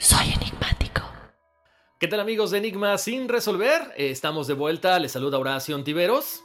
Soy enigmático. ¿Qué tal amigos de Enigma sin resolver? Eh, Estamos de vuelta, les saluda Horacio Ontiveros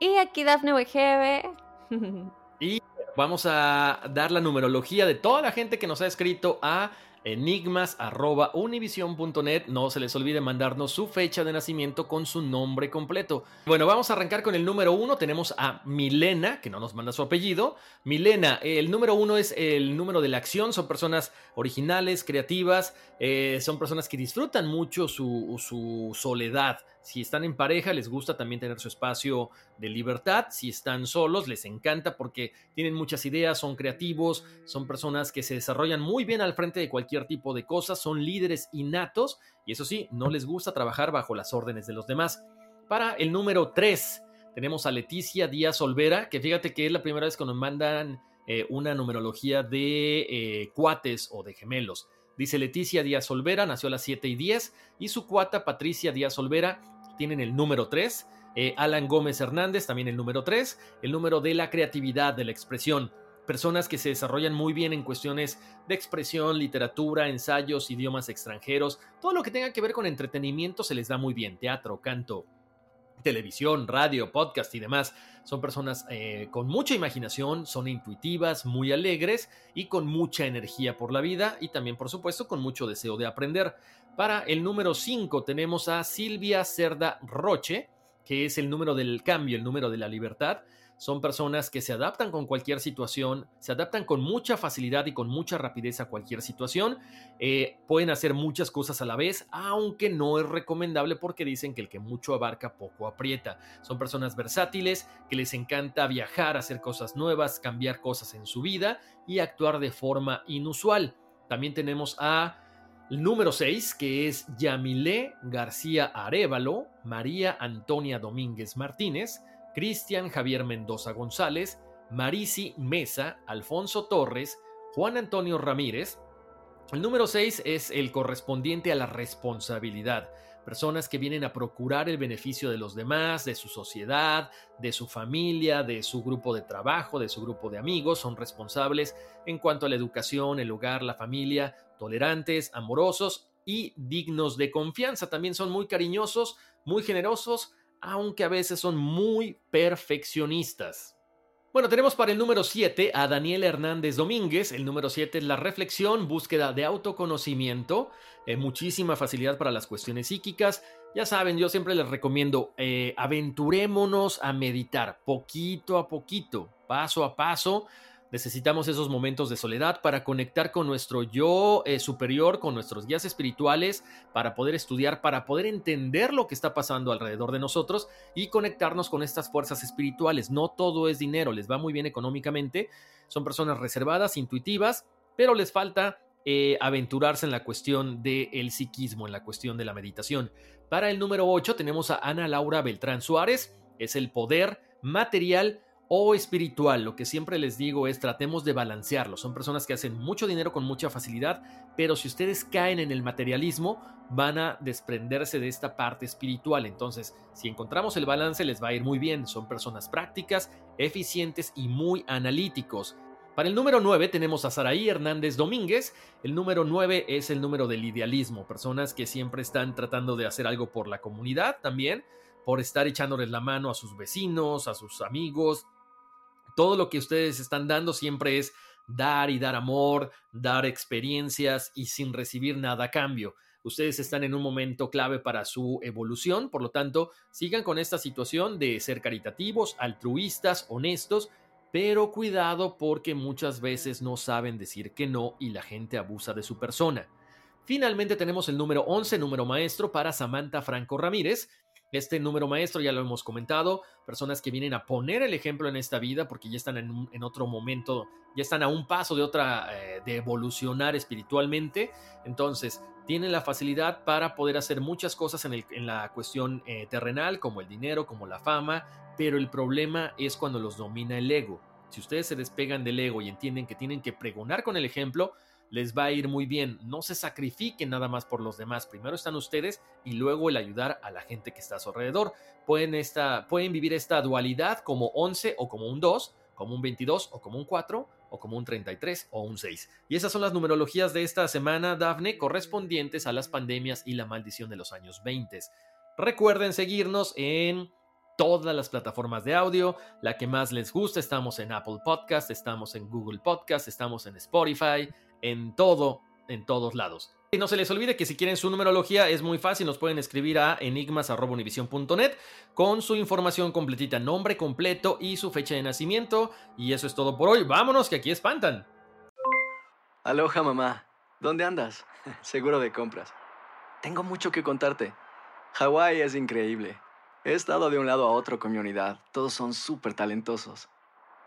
Y aquí Dafne Wegebe. y vamos a dar la numerología de toda la gente que nos ha escrito a enigmas.univision.net. No se les olvide mandarnos su fecha de nacimiento con su nombre completo. Bueno, vamos a arrancar con el número uno. Tenemos a Milena, que no nos manda su apellido. Milena, el número uno es el número de la acción. Son personas originales, creativas. eh, son personas que disfrutan mucho su, su soledad. Si están en pareja, les gusta también tener su espacio de libertad. Si están solos, les encanta porque tienen muchas ideas, son creativos, son personas que se desarrollan muy bien al frente de cualquier tipo de cosas, son líderes innatos y eso sí, no les gusta trabajar bajo las órdenes de los demás. Para el número 3, tenemos a Leticia Díaz Olvera, que fíjate que es la primera vez que nos mandan eh, una numerología de eh, cuates o de gemelos. Dice Leticia Díaz Olvera, nació a las 7 y 10, y su cuata Patricia Díaz Olvera tienen el número 3. Eh, Alan Gómez Hernández, también el número 3. El número de la creatividad, de la expresión. Personas que se desarrollan muy bien en cuestiones de expresión, literatura, ensayos, idiomas extranjeros. Todo lo que tenga que ver con entretenimiento se les da muy bien. Teatro, canto, televisión, radio, podcast y demás. Son personas eh, con mucha imaginación, son intuitivas, muy alegres y con mucha energía por la vida y también, por supuesto, con mucho deseo de aprender. Para el número 5 tenemos a Silvia Cerda Roche, que es el número del cambio, el número de la libertad. Son personas que se adaptan con cualquier situación, se adaptan con mucha facilidad y con mucha rapidez a cualquier situación. Eh, pueden hacer muchas cosas a la vez, aunque no es recomendable porque dicen que el que mucho abarca poco aprieta. Son personas versátiles, que les encanta viajar, hacer cosas nuevas, cambiar cosas en su vida y actuar de forma inusual. También tenemos a número 6, que es Yamilé García Arevalo, María Antonia Domínguez Martínez, Cristian Javier Mendoza González, Marisi Mesa, Alfonso Torres, Juan Antonio Ramírez. El número 6 es el correspondiente a la responsabilidad. Personas que vienen a procurar el beneficio de los demás, de su sociedad, de su familia, de su grupo de trabajo, de su grupo de amigos. Son responsables en cuanto a la educación, el hogar, la familia, tolerantes, amorosos y dignos de confianza. También son muy cariñosos, muy generosos, aunque a veces son muy perfeccionistas. Bueno, tenemos para el número 7 a Daniel Hernández Domínguez. El número 7 es la reflexión, búsqueda de autoconocimiento, eh, muchísima facilidad para las cuestiones psíquicas. Ya saben, yo siempre les recomiendo, eh, aventurémonos a meditar poquito a poquito, paso a paso. Necesitamos esos momentos de soledad para conectar con nuestro yo eh, superior, con nuestros guías espirituales, para poder estudiar, para poder entender lo que está pasando alrededor de nosotros y conectarnos con estas fuerzas espirituales. No todo es dinero, les va muy bien económicamente, son personas reservadas, intuitivas, pero les falta eh, aventurarse en la cuestión del psiquismo, en la cuestión de la meditación. Para el número 8 tenemos a Ana Laura Beltrán Suárez, es el poder material o espiritual. Lo que siempre les digo es tratemos de balancearlo. Son personas que hacen mucho dinero con mucha facilidad, pero si ustedes caen en el materialismo, van a desprenderse de esta parte espiritual. Entonces, si encontramos el balance, les va a ir muy bien. Son personas prácticas, eficientes y muy analíticos. Para el número 9 tenemos a Saraí Hernández Domínguez. El número 9 es el número del idealismo, personas que siempre están tratando de hacer algo por la comunidad también, por estar echándoles la mano a sus vecinos, a sus amigos. Todo lo que ustedes están dando siempre es dar y dar amor, dar experiencias y sin recibir nada a cambio. Ustedes están en un momento clave para su evolución, por lo tanto, sigan con esta situación de ser caritativos, altruistas, honestos pero cuidado porque muchas veces no saben decir que no y la gente abusa de su persona. Finalmente tenemos el número 11, número maestro para Samantha Franco Ramírez. Este número maestro ya lo hemos comentado, personas que vienen a poner el ejemplo en esta vida porque ya están en, otro momento, ya están a un paso de otra, eh, de evolucionar espiritualmente. Entonces, tienen la facilidad para poder hacer muchas cosas en, la cuestión eh, terrenal, como el dinero, como la fama, pero el problema es cuando los domina el ego. Si ustedes se despegan del ego y entienden que tienen que pregonar con el ejemplo, les va a ir muy bien. No se sacrifiquen nada más por los demás. Primero están ustedes y luego el ayudar a la gente que está a su alrededor. Pueden, esta, pueden vivir esta dualidad como 11 o como un 2, como un 22 o como un 4 o como un 33 o un 6. Y esas son las numerologías de esta semana, Dafne, correspondientes a las pandemias y la maldición de los años 20. Recuerden seguirnos en todas las plataformas de audio, la que más les gusta, estamos en Apple Podcast, estamos en Google Podcast, estamos en Spotify, en todo, en todos lados. Y no se les olvide que si quieren su numerología es muy fácil, nos pueden escribir a enigmas.univision.net con su información completita, nombre completo y su fecha de nacimiento. Y eso es todo por hoy. Vámonos, que aquí espantan. Aloha mamá, ¿dónde andas? Seguro de compras. Tengo mucho que contarte. Hawái es increíble. He estado de un lado a otro con mi unidad. Todos son súper talentosos.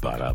Para